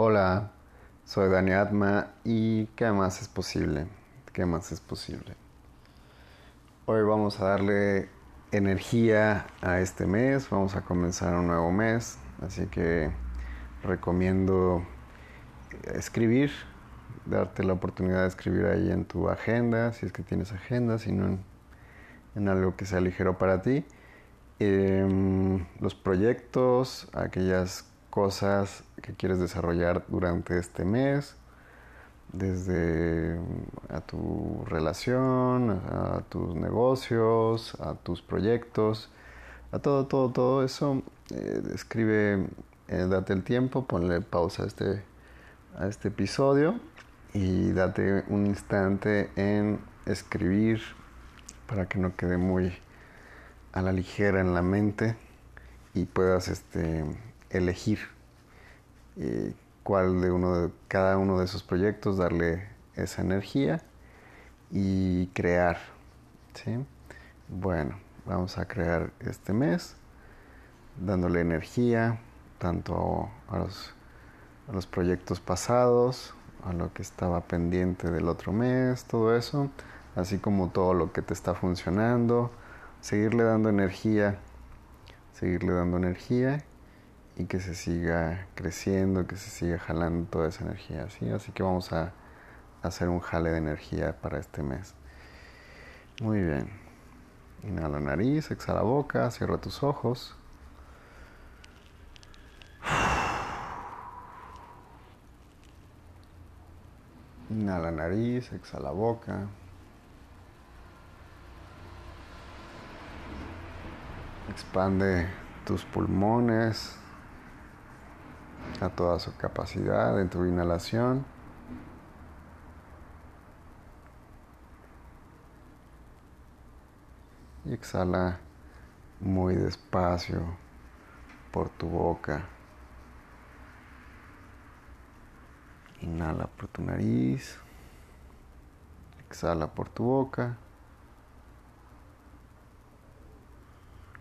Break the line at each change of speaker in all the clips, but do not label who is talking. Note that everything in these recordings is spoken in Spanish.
Hola, soy Dani Atma y ¿qué más es posible? ¿Qué más es posible? Hoy vamos a darle energía a este mes, vamos a comenzar un nuevo mes, así que recomiendo escribir, darte la oportunidad de escribir ahí en tu agenda, si es que tienes agenda, si no en, algo que sea ligero para ti. Em, los proyectos, aquellas cosas que quieres desarrollar durante este mes, desde a tu relación, a tus negocios, a tus proyectos, a todo, todo, todo eso. Eh, escribe, eh, date el tiempo, ponle pausa a este, a este episodio y date un instante en escribir para que no quede muy a la ligera en la mente y puedas este, elegir cuál de uno de cada uno de esos proyectos darle esa energía y crear. ¿sí? Bueno, vamos a crear este mes dándole energía tanto a los, a los proyectos pasados, a lo que estaba pendiente del otro mes, todo eso, así como todo lo que te está funcionando, seguirle dando energía, seguirle dando energía y que se siga creciendo, que se siga jalando toda esa energía, ¿sí? Así que vamos a hacer un jale de energía para este mes. Muy bien. Inhala nariz, exhala boca, cierra tus ojos. Inhala nariz, exhala boca. Expande tus pulmones a toda su capacidad en tu inhalación. Y exhala muy despacio por tu boca. Inhala por tu nariz. Exhala por tu boca.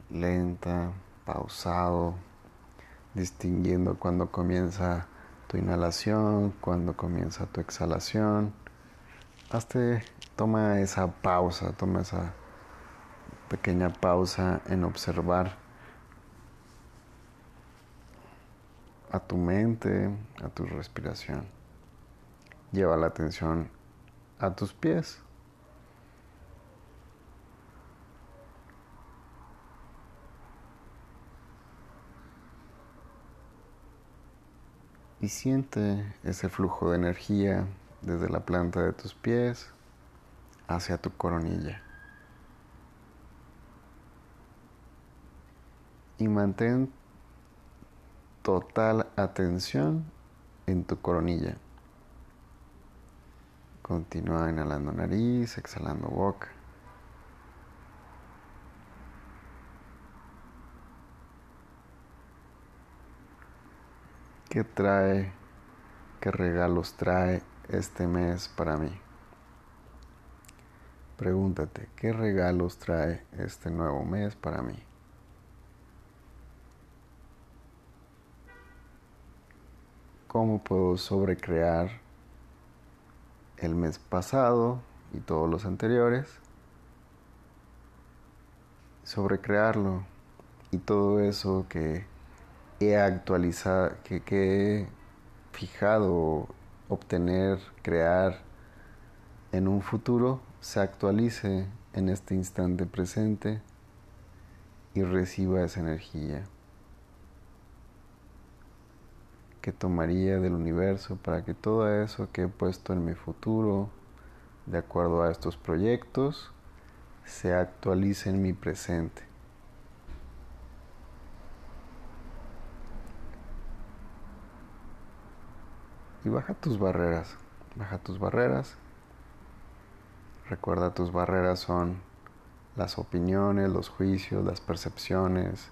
Lenta, pausado distinguiendo cuando comienza tu inhalación, cuando comienza tu exhalación. Hazte, toma esa pausa, toma esa pequeña pausa en observar a tu mente, a tu respiración. Lleva la atención a tus pies. Y siente ese flujo de energía desde la planta de tus pies hacia tu coronilla. Y mantén total atención en tu coronilla. Continúa inhalando nariz, exhalando boca. ¿Qué trae, qué regalos trae este mes para mí? Pregúntate, ¿qué regalos trae este nuevo mes para mí? ¿Cómo puedo sobrecrear el mes pasado y todos los anteriores? Sobrecrearlo y todo eso que he actualizado, que, he fijado obtener, crear en un futuro, se actualice en este instante presente y reciba esa energía que tomaría del universo para que todo eso que he puesto en mi futuro, de acuerdo a estos proyectos, se actualice en mi presente. Y baja tus barreras, baja tus barreras. Recuerda tus barreras son las opiniones, los juicios, las percepciones,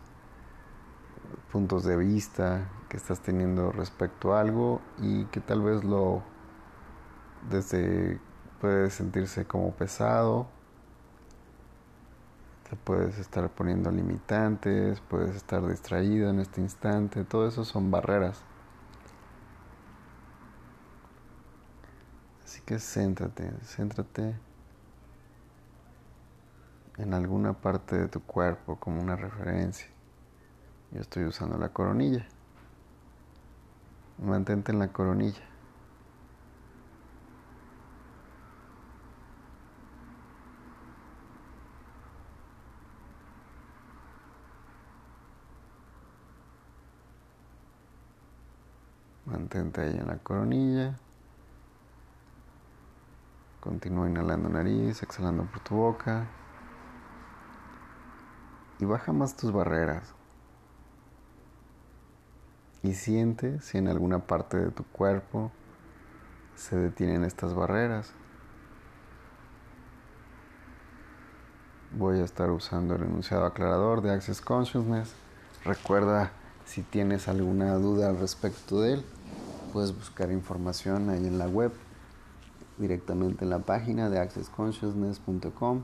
puntos de vista que estás teniendo respecto a algo y que tal vez lo desde puede sentirse como pesado, te puedes estar poniendo limitantes, puedes estar distraído en este instante, todo eso son barreras Así que céntrate, céntrate en alguna parte de tu cuerpo como una referencia. Yo estoy usando la coronilla. Mantente en la coronilla. Mantente ahí en la coronilla. Continúa inhalando nariz, exhalando por tu boca. Y baja más tus barreras. Y siente si en alguna parte de tu cuerpo se detienen estas barreras. Voy a estar usando el enunciado aclarador de Access Consciousness. Recuerda si tienes alguna duda al respecto de él, puedes buscar información ahí en la web, directamente en la página de accessconsciousness.com.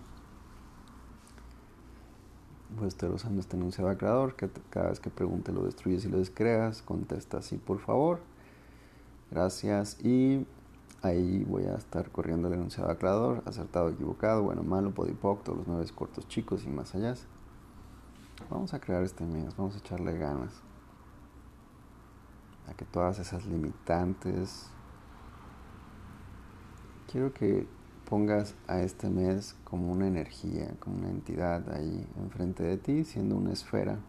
Voy a estar usando este enunciado que cada vez que pregunte lo destruyes y lo descreas, contesta así por favor. Gracias y ahí voy a estar corriendo el enunciado acertado, equivocado, bueno, malo, podipoc, todos los nueve cortos chicos y más allá. Vamos a crear este mes, vamos a echarle ganas a que todas esas limitantes, quiero que pongas a este mes como una energía, como una entidad ahí enfrente de ti, siendo una esfera.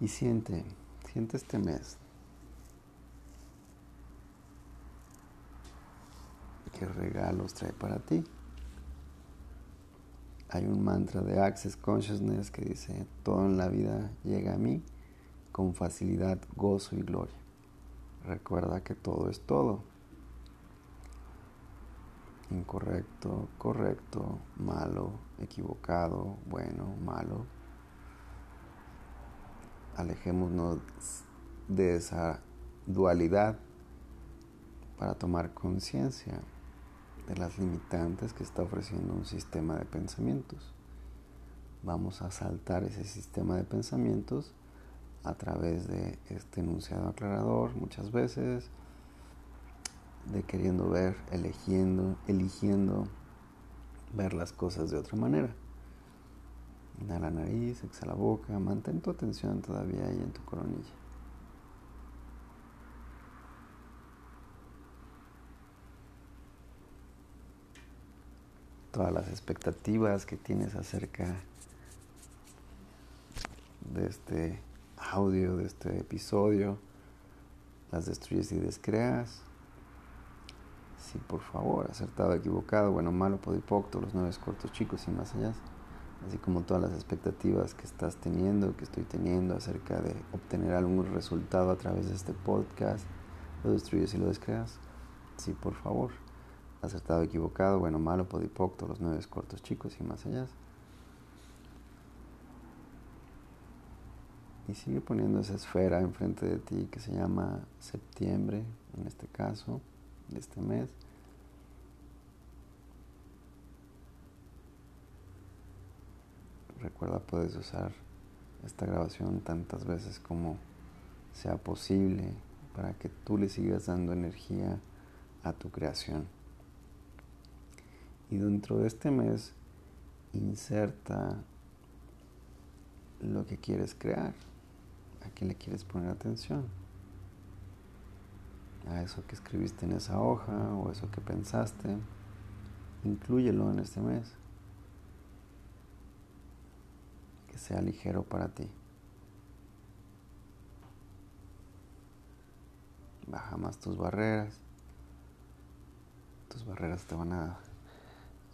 Y siente, siente este mes. ¿Qué regalos trae para ti? hay un mantra de Access Consciousness que dice, todo en la vida llega a mí con facilidad, gozo y gloria. Recuerda que todo es todo. Incorrecto, correcto, malo, equivocado, bueno, malo. Alejémonos de esa dualidad para tomar conciencia de las limitantes que está ofreciendo un sistema de pensamientos. Vamos a saltar ese sistema de pensamientos a través de este enunciado aclarador muchas veces, de queriendo ver, eligiendo, eligiendo ver las cosas de otra manera. Inhala nariz, exhala boca, mantén tu atención todavía ahí en tu coronilla. todas las expectativas que tienes acerca de este audio, de este episodio, las destruyes y descreas. Sí, por favor, acertado, equivocado, bueno, malo, podipocto, los nueve cortos chicos y más allá. Así como todas las expectativas que estás teniendo, que estoy teniendo acerca de obtener algún resultado a través de este podcast, lo destruyes y lo descreas. Sí, por favor acertado, equivocado, bueno, malo, podipocto, los nueve cortos chicos y más allá. Y sigue poniendo esa esfera enfrente de ti que se llama septiembre, en este caso, de este mes. Recuerda, puedes usar esta grabación tantas veces como sea posible para que tú le sigas dando energía a tu creación. Y dentro de este mes inserta lo que quieres crear, a quién le quieres poner atención, a eso que escribiste en esa hoja o eso que pensaste, inclúyelo en este mes, que sea ligero para ti. Baja más tus barreras, tus barreras te van a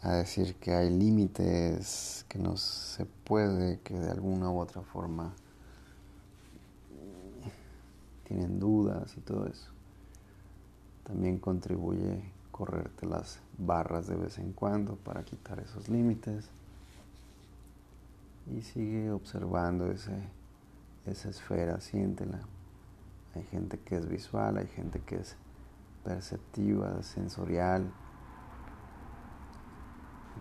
a decir que hay límites, que no se puede, que de alguna u otra forma tienen dudas y todo eso. También contribuye correrte las barras de vez en cuando para quitar esos límites. Y sigue observando ese, esa esfera, siéntela. Hay gente que es visual, hay gente que es perceptiva, sensorial,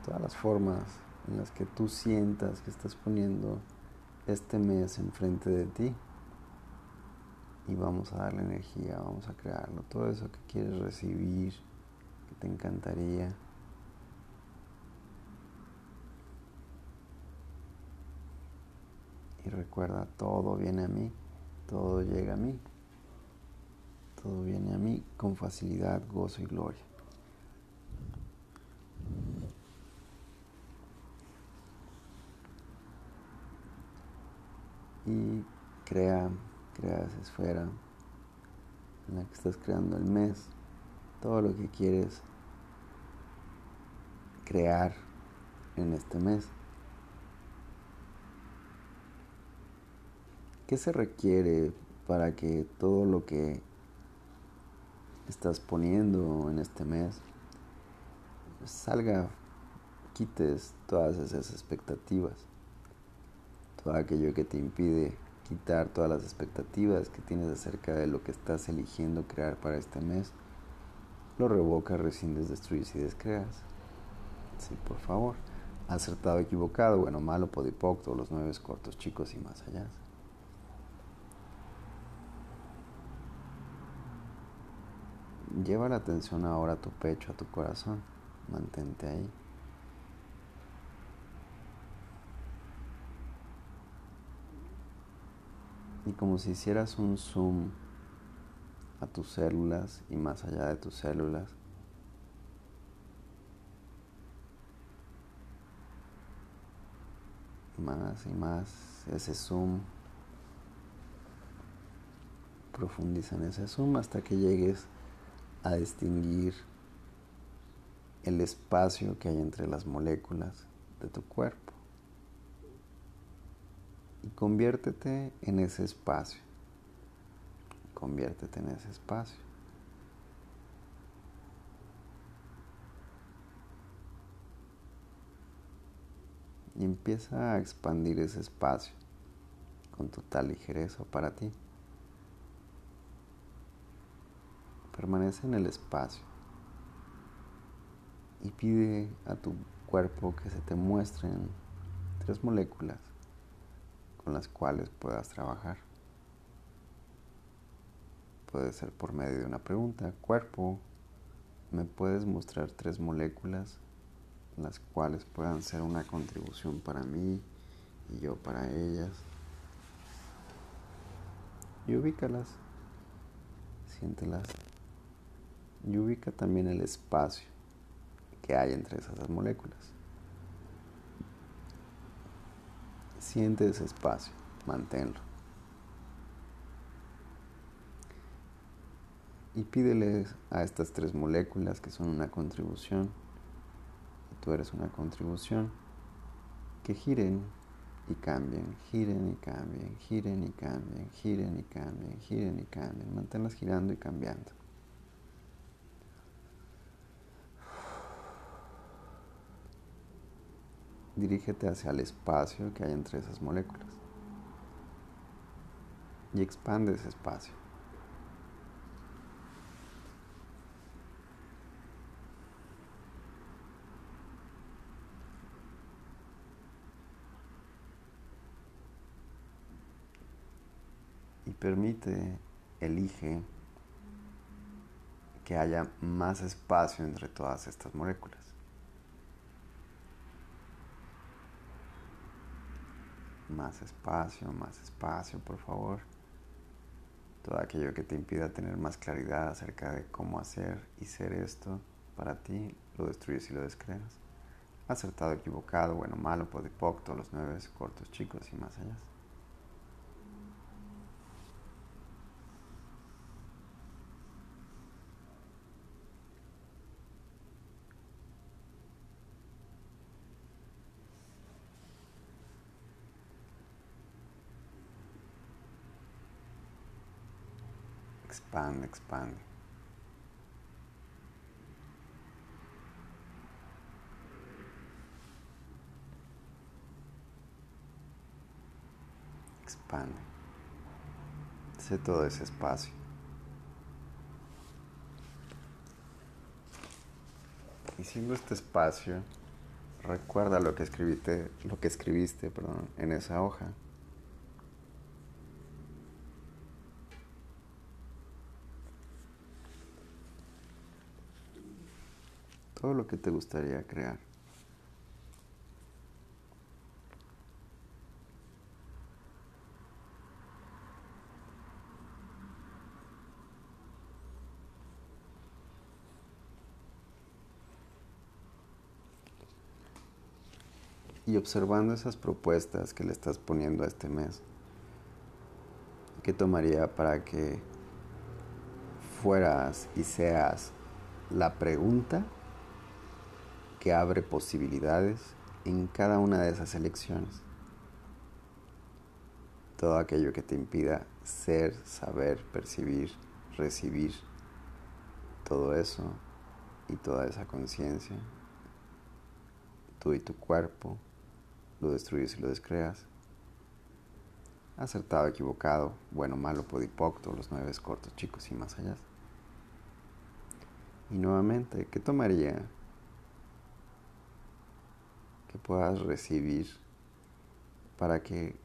todas las formas en las que tú sientas que estás poniendo este mes enfrente de ti. Y vamos a darle energía, vamos a crearlo, todo eso que quieres recibir, que te encantaría. Y recuerda, todo viene a mí, todo llega a mí, todo viene a mí con facilidad, gozo y gloria. Y crea crea esa esfera en la que estás creando el mes, todo lo que quieres crear en este mes. ¿Qué se requiere para que todo lo que estás poniendo en este mes salga, quites todas esas expectativas, todo aquello que te impide quitar todas las expectativas que tienes acerca de lo que estás eligiendo crear para este mes. Lo revocas, rescindes, destruyes y descreas. Sí, por favor. Acertado, equivocado, bueno, malo, podipoc, todos los nueve cortos, chicos y más allá. Lleva la atención ahora a tu pecho, a tu corazón. Mantente ahí. Y como si hicieras un zoom a tus células y más allá de tus células. Más y más ese zoom. Profundiza en ese zoom hasta que llegues a distinguir el espacio que hay entre las moléculas de tu cuerpo y conviértete en ese espacio. Conviértete en ese espacio. Y empieza a expandir ese espacio con total ligereza para ti. Permanece en el espacio y pide a tu cuerpo que se te muestren tres moléculas con las cuales puedas trabajar. Puede ser por medio de una pregunta, cuerpo, ¿me puedes mostrar tres moléculas las cuales puedan ser una contribución para mí y yo para ellas? Y ubícalas, siéntelas y ubica también el espacio que hay entre esas moléculas. Siente ese espacio, manténlo. Y pídeles a estas tres moléculas que son una contribución, y tú eres una contribución, que giren y cambien, giren y cambien, giren y cambien, giren y cambien, giren y cambien. Manténlas girando y cambiando. Dirígete hacia el espacio que hay entre esas moléculas y expande ese espacio. Y permite, elige que haya más espacio entre todas estas moléculas. Más espacio, más espacio, por favor. Todo aquello que te impida tener más claridad acerca de cómo hacer y ser esto para ti, lo destruyes y lo descreas. Acertado, equivocado, bueno, malo, podipoc, todos los nueve cortos, chicos y más allá. Expande, expande. Expande. Sé todo ese espacio. Y siendo este espacio, recuerda lo que escribiste, lo que escribiste, perdón, en esa hoja. Todo lo que te gustaría crear. y observando esas propuestas que le estás poniendo a este mes, ¿qué tomaría para que fueras y seas la pregunta que abre posibilidades en cada una de esas elecciones? Todo aquello que te impida ser, saber, percibir, recibir todo eso y toda esa conciencia, tú y tu cuerpo, lo destruyes y lo descreas. Acertado, equivocado, bueno, malo, podipocto, los nueve cortos, chicos y más allá. Y nuevamente, ¿qué tomaría que puedas recibir para que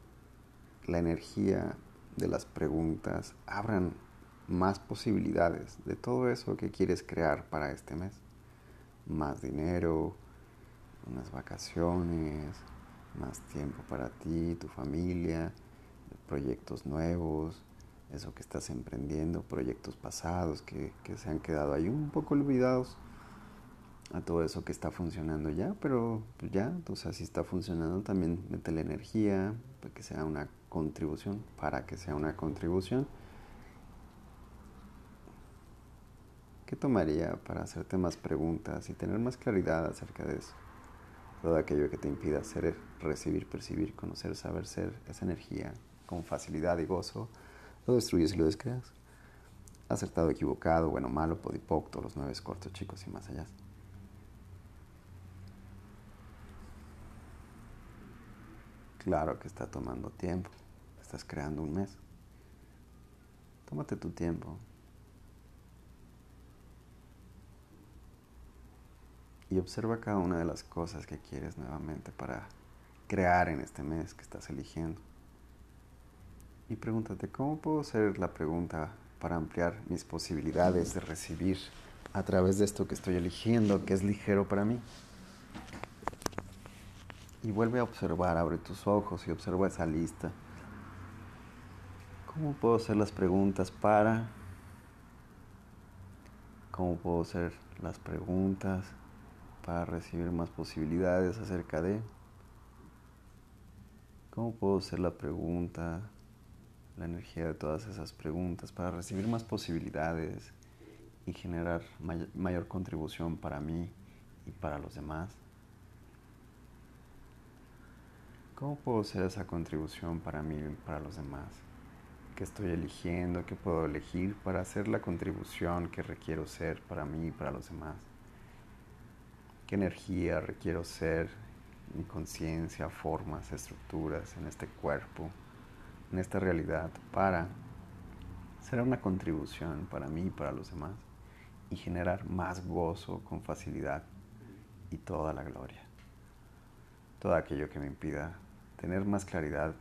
la energía de las preguntas abran más posibilidades de todo eso que quieres crear para este mes? Más dinero, unas vacaciones, más tiempo para ti, tu familia, proyectos nuevos, eso que estás emprendiendo, proyectos pasados que, se han quedado ahí un poco olvidados a todo eso que está funcionando ya, pero pues ya, entonces si está funcionando también mete la energía para que sea una contribución, para que sea una contribución. ¿Qué tomaría para hacerte más preguntas y tener más claridad acerca de eso? todo aquello que te impida ser, recibir, percibir, conocer, saber ser, esa energía con facilidad y gozo, lo destruyes y lo descreas. Acertado, equivocado, bueno, malo, podipocto, los nueve cortos, chicos y más allá. Claro que está tomando tiempo. Estás creando un mes. Tómate tu tiempo. y observa cada una de las cosas que quieres nuevamente para crear en este mes que estás eligiendo. Y pregúntate, ¿cómo puedo hacer la pregunta para ampliar mis posibilidades de recibir a través de esto que estoy eligiendo, que es ligero para mí? Y vuelve a observar, abre tus ojos y observa esa lista. ¿Cómo puedo hacer las preguntas para? ¿Cómo puedo hacer las preguntas para recibir más posibilidades acerca de cómo puedo hacer la pregunta, la energía de todas esas preguntas para recibir más posibilidades y generar mayor contribución para mí y para los demás. ¿Cómo puedo hacer esa contribución para mí y para los demás? ¿Qué estoy eligiendo? ¿Qué puedo elegir para hacer la contribución que requiero ser para mí y para los demás? qué energía requiero ser, mi conciencia, formas, estructuras en este cuerpo, en esta realidad, para ser una contribución para mí y para los demás y generar más gozo con facilidad y toda la gloria. Todo aquello que me impida tener más claridad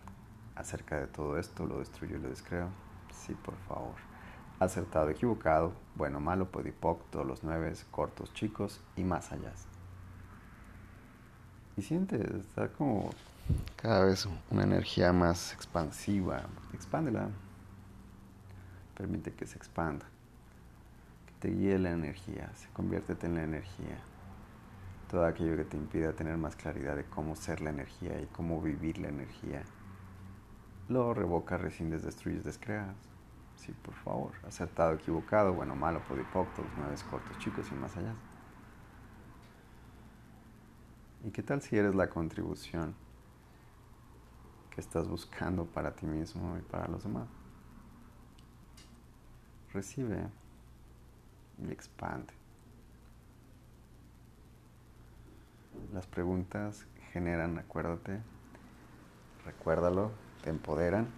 acerca de todo esto, lo destruyo y lo descreo. Sí, por favor. Acertado, equivocado, bueno, malo, podipocto, los nueve, cortos, chicos y más allá y siente, está como cada vez una energía más expansiva. Expándela. Permite que se expanda. Que te guíe la energía. Se conviértete en la energía. Todo aquello que te impida tener más claridad de cómo ser la energía y cómo vivir la energía. Lo revoca, rescindes, destruyes, descreas. Sí, por favor. Acertado, equivocado, bueno, malo, podipocto, los nueve cortos, chicos y más allá. ¿Y qué tal si eres la contribución que estás buscando para ti mismo y para los demás? Recibe y expande. Las preguntas generan, acuérdate, recuérdalo, te empoderan.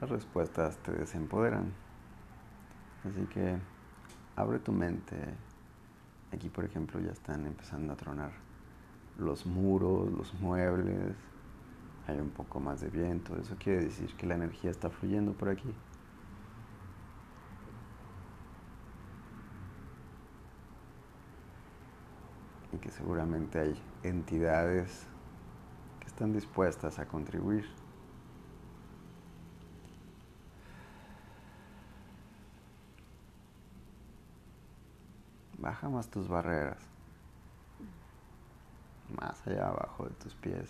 Las respuestas te desempoderan. Así que abre tu mente. Aquí, por ejemplo, ya están empezando a tronar los muros, los muebles. Hay un poco más de viento. Eso quiere decir que la energía está fluyendo por aquí. Que seguramente hay entidades que están dispuestas a contribuir. Baja más tus barreras, más allá abajo de tus pies.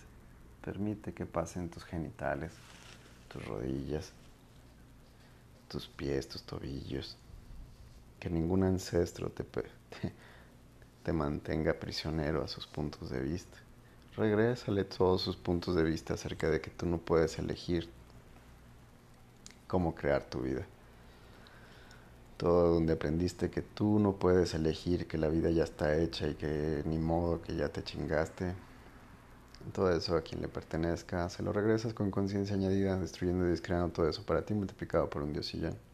Permite que pasen tus genitales, tus rodillas, tus pies, tus tobillos. Que ningún ancestro te, mantenga prisionero a sus puntos de vista. Regrésale todos sus puntos de vista acerca de que tú no puedes elegir cómo crear tu vida. Todo donde aprendiste que tú no puedes elegir, que la vida ya está hecha y que ni modo que ya te chingaste. Todo eso a quien le pertenezca, se lo regresas con conciencia añadida, destruyendo y descreando todo eso para ti multiplicado por un diosillón.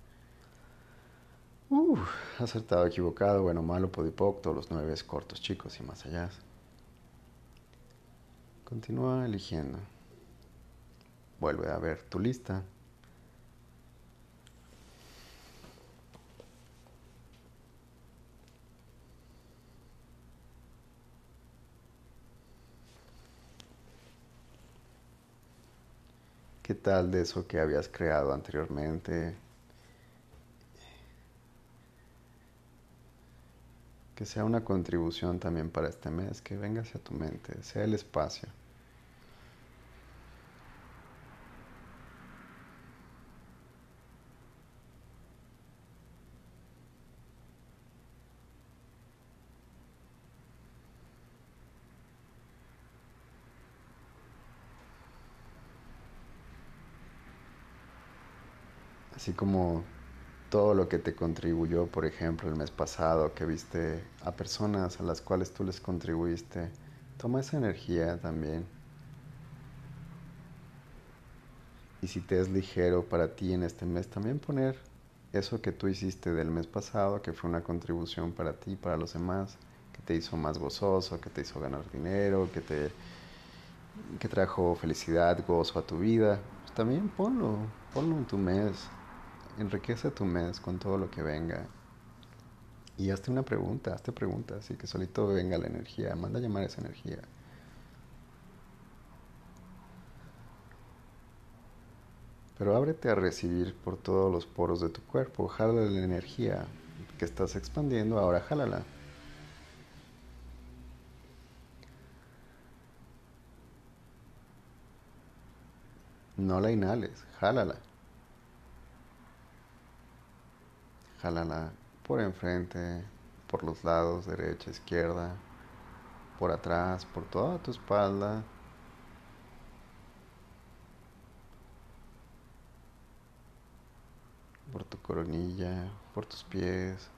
Uh, acertado, equivocado, bueno, malo, podipoc, los nueve cortos, chicos y más allá. Continúa eligiendo. Vuelve a ver tu lista. ¿Qué tal de eso que habías creado anteriormente? Que sea una contribución también para este mes, que venga hacia tu mente, sea el espacio. Así como todo lo que te contribuyó, por ejemplo, el mes pasado, que viste a personas a las cuales tú les contribuiste, toma esa energía también. Y si te es ligero para ti en este mes, también poner eso que tú hiciste del mes pasado, que fue una contribución para ti, para los demás, que te hizo más gozoso, que te hizo ganar dinero, que te que trajo felicidad, gozo a tu vida, pues también ponlo, ponlo en tu mes enriquece tu mes con todo lo que venga. Y hazte una pregunta, hazte preguntas así que solito venga la energía, manda a llamar esa energía. Pero ábrete a recibir por todos los poros de tu cuerpo, jala la energía que estás expandiendo, ahora jálala. No la inhales, jálala. Jálala por enfrente, por los lados, derecha, izquierda, por atrás, por toda tu espalda. Por tu coronilla, por tus pies.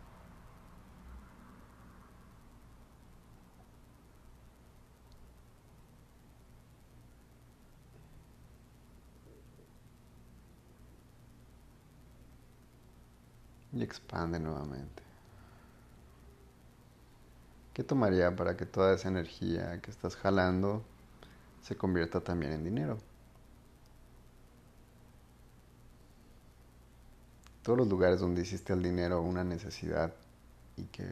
Y expande nuevamente. ¿Qué tomaría para que toda esa energía que estás jalando se convierta también en dinero? Todos los lugares donde hiciste el dinero una necesidad y que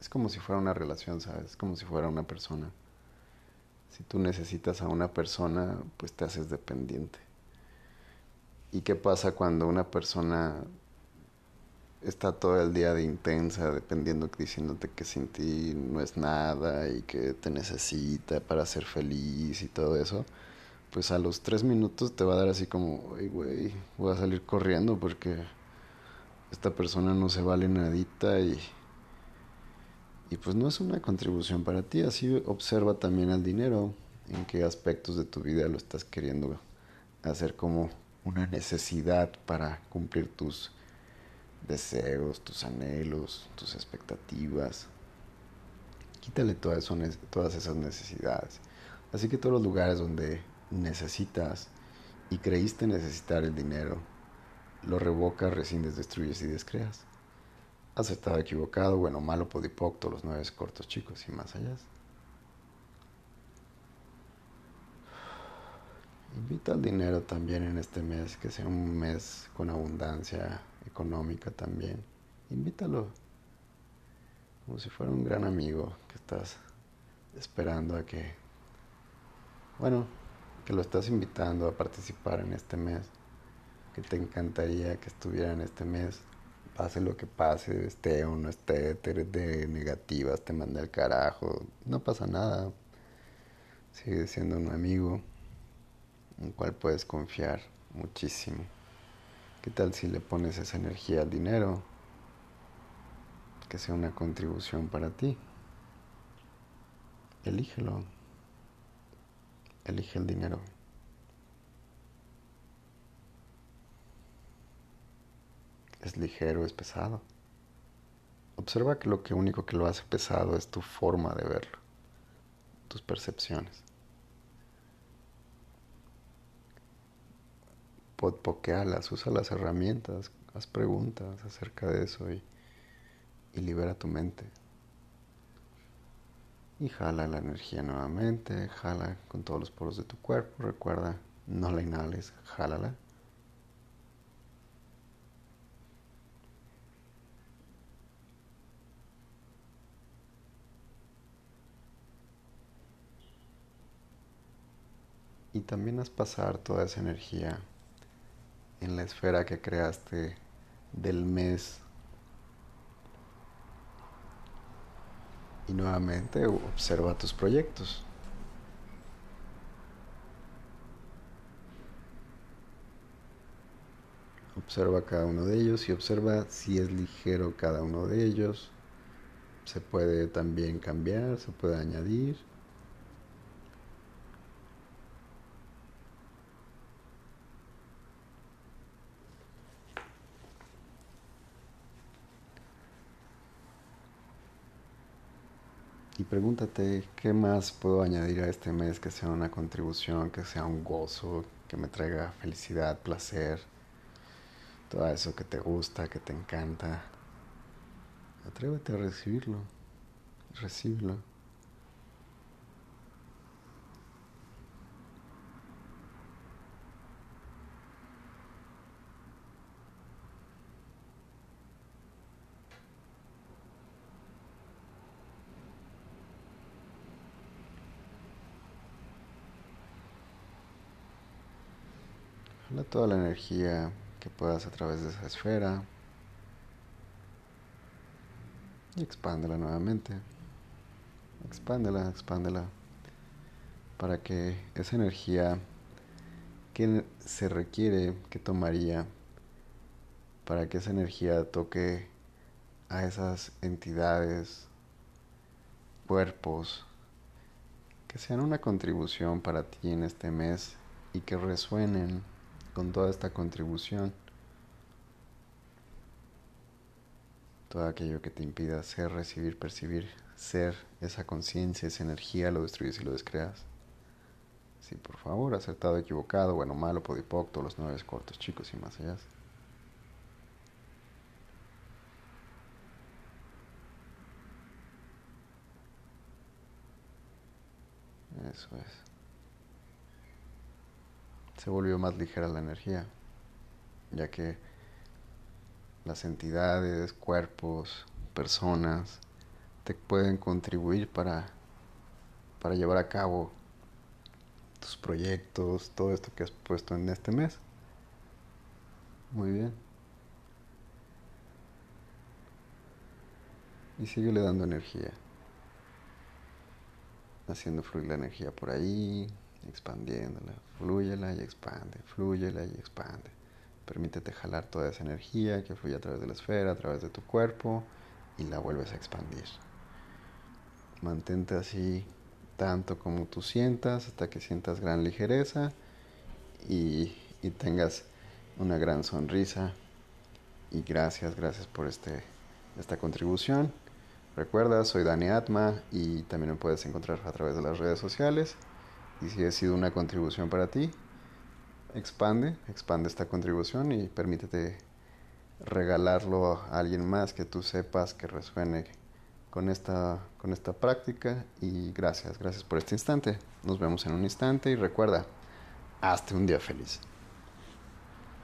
es como si fuera una relación, ¿sabes? Es como si fuera una persona. Si tú necesitas a una persona, pues te haces dependiente. ¿Y qué pasa cuando una persona está todo el día de intensa, dependiendo, diciéndote que sin ti no es nada y que te necesita para ser feliz y todo eso, pues a los tres minutos te va a dar así como, ay, güey, voy a salir corriendo porque esta persona no se vale nadita y, y pues no es una contribución para ti. Así observa también el dinero, en qué aspectos de tu vida lo estás queriendo hacer como una necesidad para cumplir tus deseos, tus anhelos, tus expectativas. Quítale todas, todas esas necesidades. Así que todos los lugares donde necesitas y creíste necesitar el dinero, lo revocas, rescindes, destruyes y descreas. Has estado equivocado, bueno, malo, podipoc, los nueve cortos chicos y más allá. Invita al dinero también en este mes, que sea un mes con abundancia, económica también. Invítalo como si fuera un gran amigo que estás esperando a que, bueno, que lo estás invitando a participar en este mes, que te encantaría que estuviera en este mes, pase lo que pase, esté o no esté, te de negativas, te manda el carajo, no pasa nada, sigue siendo un amigo en el cual puedes confiar muchísimo. ¿Qué tal si le pones esa energía al dinero? Que sea una contribución para ti. Elígelo. Elige el dinero. Es ligero, es pesado. Observa que lo que único que lo hace pesado es tu forma de verlo, tus percepciones. Podpokealas, usa las herramientas, haz preguntas acerca de eso y, y libera tu mente. Y jala la energía nuevamente, jala con todos los poros de tu cuerpo. Recuerda, no la inhales, jálala. Y también haz pasar toda esa energía en la esfera que creaste del mes Y nuevamente observa tus proyectos. Observa cada uno de ellos y observa si es ligero cada uno de ellos. Se puede también cambiar, se puede añadir. y pregúntate qué más puedo añadir a este mes que sea una contribución, que sea un gozo, que me traiga felicidad, placer, todo eso que te gusta, que te encanta. Atrévete a recibirlo, recíbelo. Toda la energía que puedas a través de esa esfera y expándela nuevamente. Expándela, expándela para que esa energía que se requiere, que tomaría, para que esa energía toque a esas entidades, cuerpos, que sean una contribución para ti en este mes y que resuenen con toda esta contribución. Todo aquello que te impida ser, recibir, percibir, ser esa conciencia, esa energía, lo destruyes y lo descreas. Sí, por favor, acertado, equivocado, bueno, malo, podipocto, los nueve cortos, chicos y más allá. Eso es se volvió más ligera la energía, ya que las entidades, cuerpos, personas te pueden contribuir para, para llevar a cabo tus proyectos, todo esto que has puesto en este mes. Muy bien. Y síguele dando energía. Haciendo fluir la energía por ahí, expandiéndola, fluyela y expande, fluyela y expande. Permítete jalar toda esa energía que fluye a través de la esfera, a través de tu cuerpo y la vuelves a expandir. Mantente así tanto como tú sientas hasta que sientas gran ligereza y, y tengas una gran sonrisa. Y gracias, gracias por este, esta contribución. Recuerda, soy Dani Atma y también me puedes encontrar a través de las redes sociales. Y si ha sido una contribución para ti, expande, expande esta contribución y permítete regalarlo a alguien más que tú sepas que resuene con esta, con esta práctica. Y gracias, gracias por este instante. Nos vemos en un instante y recuerda, hazte un día feliz.